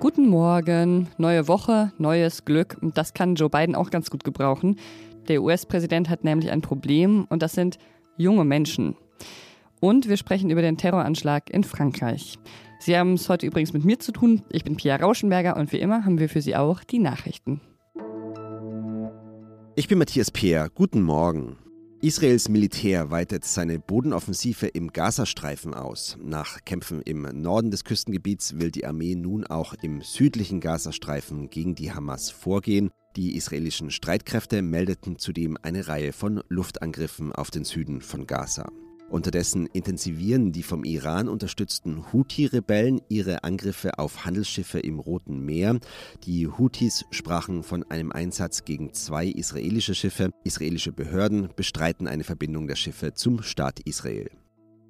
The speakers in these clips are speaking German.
Guten Morgen, neue Woche, neues Glück. Und das kann Joe Biden auch ganz gut gebrauchen. Der US-Präsident hat nämlich ein Problem und das sind junge Menschen. Und wir sprechen über den Terroranschlag in Frankreich. Sie haben es heute übrigens mit mir zu tun. Ich bin Pia Rauschenberger und wie immer haben wir für Sie auch die Nachrichten. Ich bin Matthias Peer. Guten Morgen. Israels Militär weitet seine Bodenoffensive im Gazastreifen aus. Nach Kämpfen im Norden des Küstengebiets will die Armee nun auch im südlichen Gazastreifen gegen die Hamas vorgehen. Die israelischen Streitkräfte meldeten zudem eine Reihe von Luftangriffen auf den Süden von Gaza. Unterdessen intensivieren die vom Iran unterstützten Houthi-Rebellen ihre Angriffe auf Handelsschiffe im Roten Meer. Die Houthis sprachen von einem Einsatz gegen zwei israelische Schiffe. Israelische Behörden bestreiten eine Verbindung der Schiffe zum Staat Israel.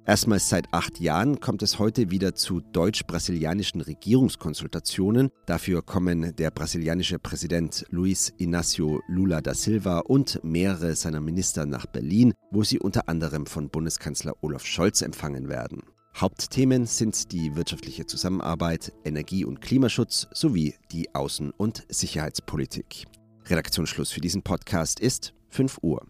Erstmals seit acht Jahren kommt es heute wieder zu deutsch-brasilianischen Regierungskonsultationen. Dafür kommen der brasilianische Präsident Luiz Inácio Lula da Silva und mehrere seiner Minister nach Berlin, wo sie unter anderem von Bundeskanzler Olaf Scholz empfangen werden. Hauptthemen sind die wirtschaftliche Zusammenarbeit, Energie- und Klimaschutz sowie die Außen- und Sicherheitspolitik. Redaktionsschluss für diesen Podcast ist 5 Uhr.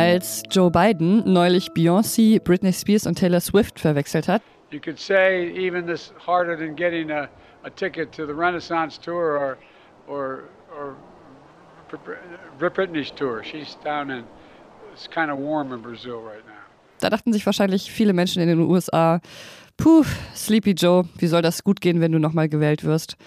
Als Joe Biden neulich Beyoncé, Britney Spears und Taylor Swift verwechselt hat, you could say even this harder than getting a, a ticket to the Renaissance tour or, or, or Britney's tour. She's down in, it's kind of warm in Brazil right now. Da dachten sich wahrscheinlich viele Menschen in den USA, puh, Sleepy Joe, wie soll das gut gehen, wenn du nochmal gewählt wirst?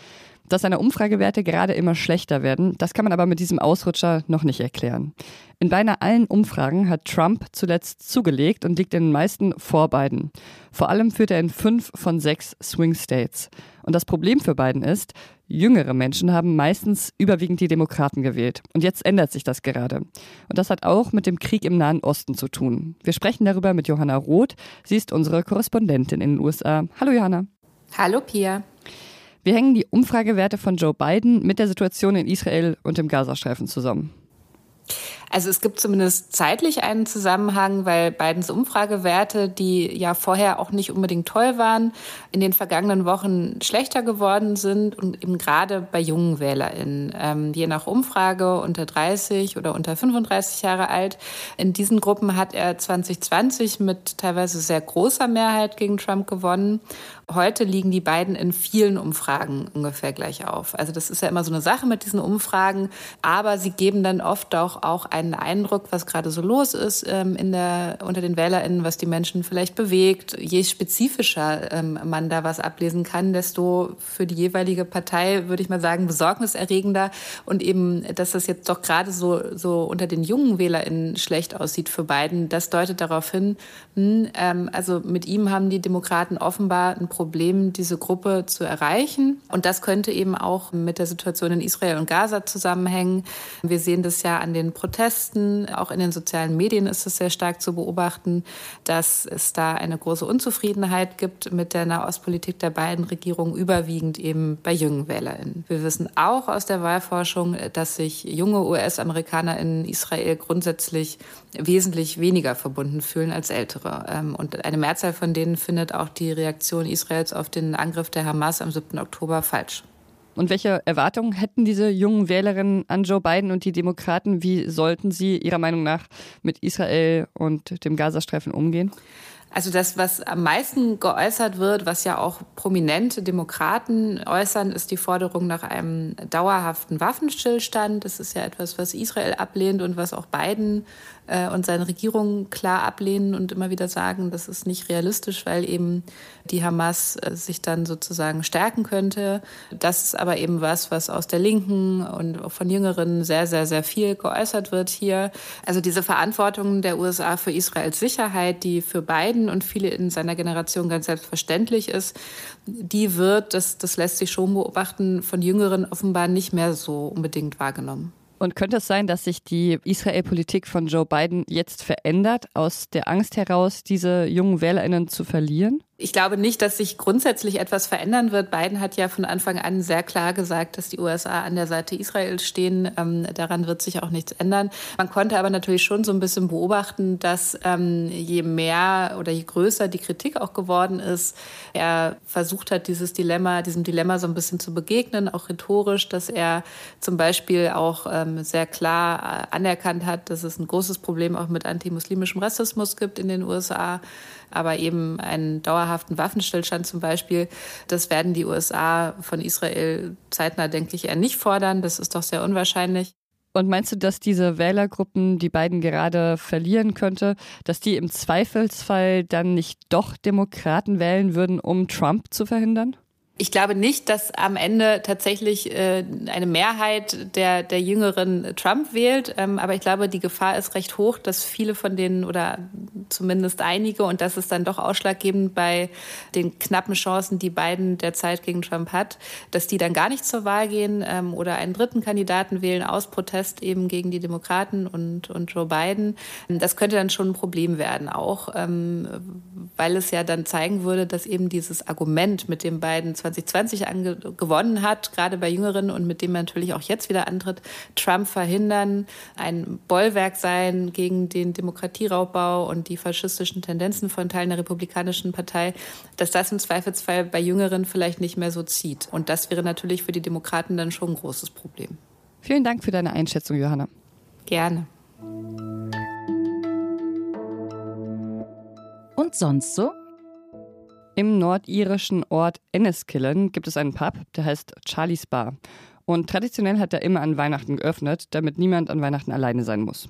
Dass seine Umfragewerte gerade immer schlechter werden, das kann man aber mit diesem Ausrutscher noch nicht erklären. In beinahe allen Umfragen hat Trump zuletzt zugelegt und liegt in den meisten vor Biden. Vor allem führt er in fünf von sechs Swing States. Und das Problem für Biden ist, jüngere Menschen haben meistens überwiegend die Demokraten gewählt. Und jetzt ändert sich das gerade. Und das hat auch mit dem Krieg im Nahen Osten zu tun. Wir sprechen darüber mit Johanna Roth. Sie ist unsere Korrespondentin in den USA. Hallo Johanna. Hallo Pia. Wir hängen die Umfragewerte von Joe Biden mit der Situation in Israel und im Gazastreifen zusammen. Also es gibt zumindest zeitlich einen Zusammenhang, weil Bidens Umfragewerte, die ja vorher auch nicht unbedingt toll waren, in den vergangenen Wochen schlechter geworden sind und eben gerade bei jungen WählerInnen, ähm, je nach Umfrage unter 30 oder unter 35 Jahre alt. In diesen Gruppen hat er 2020 mit teilweise sehr großer Mehrheit gegen Trump gewonnen. Heute liegen die beiden in vielen Umfragen ungefähr gleich auf. Also das ist ja immer so eine Sache mit diesen Umfragen, aber sie geben dann oft auch, auch einen Eindruck, was gerade so los ist ähm, in der, unter den WählerInnen, was die Menschen vielleicht bewegt. Je spezifischer ähm, man da was ablesen kann, desto für die jeweilige Partei, würde ich mal sagen, besorgniserregender. Und eben, dass das jetzt doch gerade so, so unter den jungen WählerInnen schlecht aussieht für beiden, das deutet darauf hin, hm, ähm, also mit ihm haben die Demokraten offenbar ein Problem, diese Gruppe zu erreichen. Und das könnte eben auch mit der Situation in Israel und Gaza zusammenhängen. Wir sehen das ja an den Protesten, auch in den sozialen Medien ist es sehr stark zu beobachten, dass es da eine große Unzufriedenheit gibt mit der Nahostpolitik der beiden Regierungen, überwiegend eben bei jungen WählerInnen. Wir wissen auch aus der Wahlforschung, dass sich junge US-Amerikaner in Israel grundsätzlich wesentlich weniger verbunden fühlen als ältere. Ähm, und eine Mehrzahl von denen findet auch die Reaktion Israels auf den Angriff der Hamas am 7. Oktober falsch. Und welche Erwartungen hätten diese jungen Wählerinnen an Joe Biden und die Demokraten? Wie sollten sie Ihrer Meinung nach mit Israel und dem Gazastreifen umgehen? Also das, was am meisten geäußert wird, was ja auch prominente Demokraten äußern, ist die Forderung nach einem dauerhaften Waffenstillstand. Das ist ja etwas, was Israel ablehnt und was auch Biden äh, und seine Regierung klar ablehnen und immer wieder sagen, das ist nicht realistisch, weil eben die Hamas äh, sich dann sozusagen stärken könnte. Das ist aber eben was, was aus der Linken und auch von Jüngeren sehr, sehr, sehr viel geäußert wird hier. Also diese Verantwortung der USA für Israels Sicherheit, die für Biden und viele in seiner Generation ganz selbstverständlich ist, die wird, das, das lässt sich schon beobachten, von Jüngeren offenbar nicht mehr so unbedingt wahrgenommen. Und könnte es sein, dass sich die Israel-Politik von Joe Biden jetzt verändert, aus der Angst heraus, diese jungen WählerInnen zu verlieren? Ich glaube nicht, dass sich grundsätzlich etwas verändern wird. Biden hat ja von Anfang an sehr klar gesagt, dass die USA an der Seite Israels stehen. Ähm, daran wird sich auch nichts ändern. Man konnte aber natürlich schon so ein bisschen beobachten, dass ähm, je mehr oder je größer die Kritik auch geworden ist, er versucht hat, dieses Dilemma, diesem Dilemma so ein bisschen zu begegnen, auch rhetorisch, dass er zum Beispiel auch ähm, sehr klar äh, anerkannt hat, dass es ein großes Problem auch mit antimuslimischem Rassismus gibt in den USA aber eben einen dauerhaften Waffenstillstand zum Beispiel, das werden die USA von Israel zeitnah, denke ich, eher nicht fordern. Das ist doch sehr unwahrscheinlich. Und meinst du, dass diese Wählergruppen, die beiden gerade verlieren könnte, dass die im Zweifelsfall dann nicht doch Demokraten wählen würden, um Trump zu verhindern? Ich glaube nicht, dass am Ende tatsächlich äh, eine Mehrheit der, der Jüngeren Trump wählt. Ähm, aber ich glaube, die Gefahr ist recht hoch, dass viele von denen oder zumindest einige, und das ist dann doch ausschlaggebend bei den knappen Chancen, die Biden derzeit gegen Trump hat, dass die dann gar nicht zur Wahl gehen ähm, oder einen dritten Kandidaten wählen aus Protest eben gegen die Demokraten und, und Joe Biden. Das könnte dann schon ein Problem werden, auch ähm, weil es ja dann zeigen würde, dass eben dieses Argument, mit dem Biden 2020 gewonnen hat, gerade bei Jüngeren und mit dem er natürlich auch jetzt wieder antritt, Trump verhindern, ein Bollwerk sein gegen den Demokratieraubbau und die faschistischen Tendenzen von Teilen der Republikanischen Partei, dass das im Zweifelsfall bei Jüngeren vielleicht nicht mehr so zieht. Und das wäre natürlich für die Demokraten dann schon ein großes Problem. Vielen Dank für deine Einschätzung, Johanna. Gerne. Und sonst so? Im nordirischen Ort Enniskillen gibt es einen Pub, der heißt Charlie's Bar. Und traditionell hat er immer an Weihnachten geöffnet, damit niemand an Weihnachten alleine sein muss.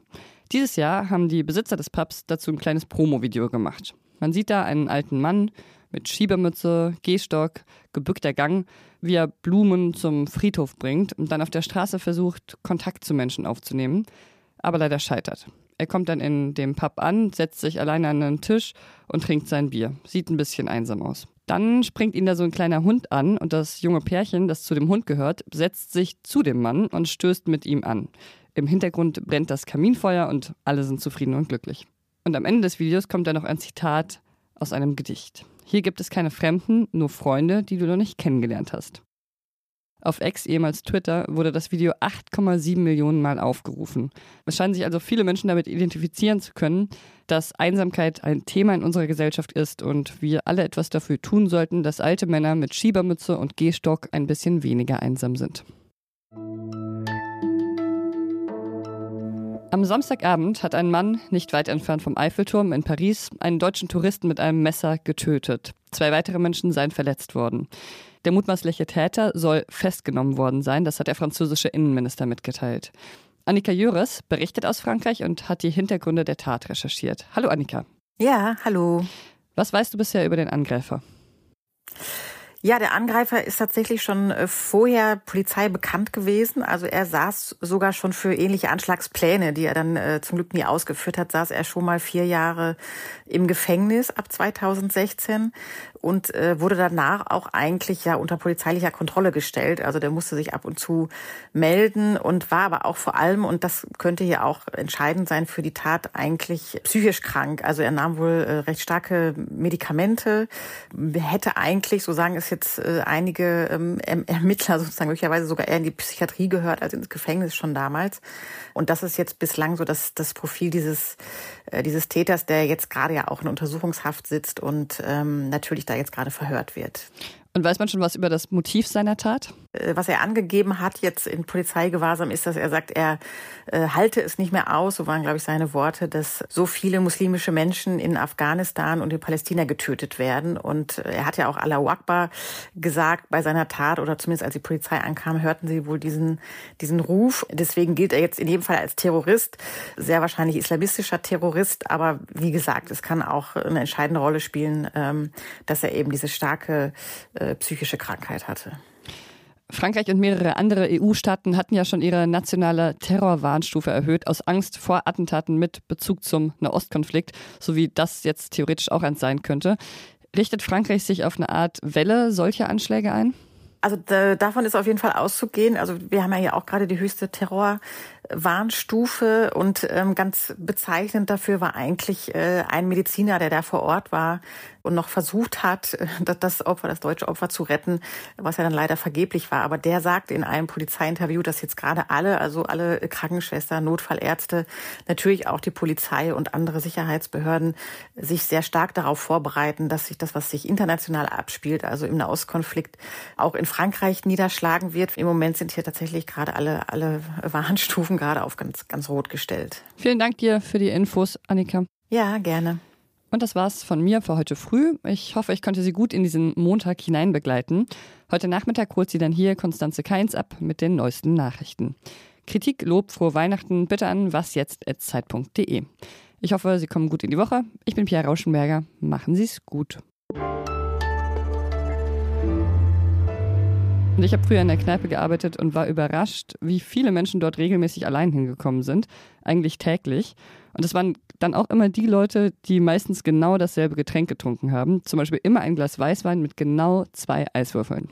Dieses Jahr haben die Besitzer des Pubs dazu ein kleines Promo-Video gemacht. Man sieht da einen alten Mann mit Schiebermütze, Gehstock, gebückter Gang, wie er Blumen zum Friedhof bringt und dann auf der Straße versucht, Kontakt zu Menschen aufzunehmen, aber leider scheitert. Er kommt dann in dem Pub an, setzt sich alleine an einen Tisch und trinkt sein Bier. Sieht ein bisschen einsam aus. Dann springt ihn da so ein kleiner Hund an und das junge Pärchen, das zu dem Hund gehört, setzt sich zu dem Mann und stößt mit ihm an. Im Hintergrund brennt das Kaminfeuer und alle sind zufrieden und glücklich. Und am Ende des Videos kommt dann noch ein Zitat aus einem Gedicht. Hier gibt es keine Fremden, nur Freunde, die du noch nicht kennengelernt hast. Auf X, ehemals Twitter, wurde das Video 8,7 Millionen Mal aufgerufen. Es scheinen sich also viele Menschen damit identifizieren zu können, dass Einsamkeit ein Thema in unserer Gesellschaft ist und wir alle etwas dafür tun sollten, dass alte Männer mit Schiebermütze und Gehstock ein bisschen weniger einsam sind. Am Samstagabend hat ein Mann, nicht weit entfernt vom Eiffelturm in Paris, einen deutschen Touristen mit einem Messer getötet. Zwei weitere Menschen seien verletzt worden. Der mutmaßliche Täter soll festgenommen worden sein, das hat der französische Innenminister mitgeteilt. Annika Jöres berichtet aus Frankreich und hat die Hintergründe der Tat recherchiert. Hallo Annika. Ja, hallo. Was weißt du bisher über den Angreifer? Ja, der Angreifer ist tatsächlich schon äh, vorher Polizei bekannt gewesen. Also er saß sogar schon für ähnliche Anschlagspläne, die er dann äh, zum Glück nie ausgeführt hat, saß er schon mal vier Jahre im Gefängnis ab 2016 und äh, wurde danach auch eigentlich ja unter polizeilicher Kontrolle gestellt. Also der musste sich ab und zu melden und war aber auch vor allem, und das könnte hier auch entscheidend sein für die Tat, eigentlich psychisch krank. Also er nahm wohl äh, recht starke Medikamente, hätte eigentlich, so sagen es jetzt äh, einige ähm, Ermittler sozusagen möglicherweise sogar eher in die Psychiatrie gehört als ins Gefängnis schon damals. Und das ist jetzt bislang so das, das Profil dieses, äh, dieses Täters, der jetzt gerade ja auch in Untersuchungshaft sitzt und ähm, natürlich jetzt gerade verhört wird. Und weiß man schon was über das Motiv seiner Tat? Äh, was er angegeben hat jetzt in Polizeigewahrsam ist, dass er sagt, er äh, halte es nicht mehr aus, so waren, glaube ich, seine Worte, dass so viele muslimische Menschen in Afghanistan und in Palästina getötet werden. Und äh, er hat ja auch Allahu Akbar gesagt bei seiner Tat, oder zumindest als die Polizei ankam, hörten sie wohl diesen, diesen Ruf. Deswegen gilt er jetzt in jedem Fall als Terrorist, sehr wahrscheinlich islamistischer Terrorist. Aber wie gesagt, es kann auch eine entscheidende Rolle spielen, ähm, dass er eben diese starke äh, psychische Krankheit hatte. Frankreich und mehrere andere EU-Staaten hatten ja schon ihre nationale Terrorwarnstufe erhöht, aus Angst vor Attentaten mit Bezug zum Nahostkonflikt, so wie das jetzt theoretisch auch eins sein könnte. Richtet Frankreich sich auf eine Art Welle solcher Anschläge ein? Also da, davon ist auf jeden Fall auszugehen. Also wir haben ja hier auch gerade die höchste Terrorwarnstufe und ähm, ganz bezeichnend dafür war eigentlich äh, ein Mediziner, der da vor Ort war, und noch versucht hat, das Opfer, das deutsche Opfer zu retten, was ja dann leider vergeblich war. Aber der sagt in einem Polizeiinterview, dass jetzt gerade alle, also alle Krankenschwestern, Notfallärzte, natürlich auch die Polizei und andere Sicherheitsbehörden sich sehr stark darauf vorbereiten, dass sich das, was sich international abspielt, also im Nahostkonflikt, auch in Frankreich niederschlagen wird. Im Moment sind hier tatsächlich gerade alle, alle Warnstufen gerade auf ganz, ganz rot gestellt. Vielen Dank dir für die Infos, Annika. Ja, gerne. Und das war's von mir für heute früh. Ich hoffe, ich konnte Sie gut in diesen Montag hinein begleiten. Heute Nachmittag holt Sie dann hier Konstanze Keins ab mit den neuesten Nachrichten. Kritik, Lob, frohe Weihnachten bitte an wasjetzt.zeit.de. Ich hoffe, Sie kommen gut in die Woche. Ich bin Pierre Rauschenberger. Machen Sie es gut. Und ich habe früher in der Kneipe gearbeitet und war überrascht, wie viele Menschen dort regelmäßig allein hingekommen sind, eigentlich täglich. Und es waren dann auch immer die Leute, die meistens genau dasselbe Getränk getrunken haben, zum Beispiel immer ein Glas Weißwein mit genau zwei Eiswürfeln.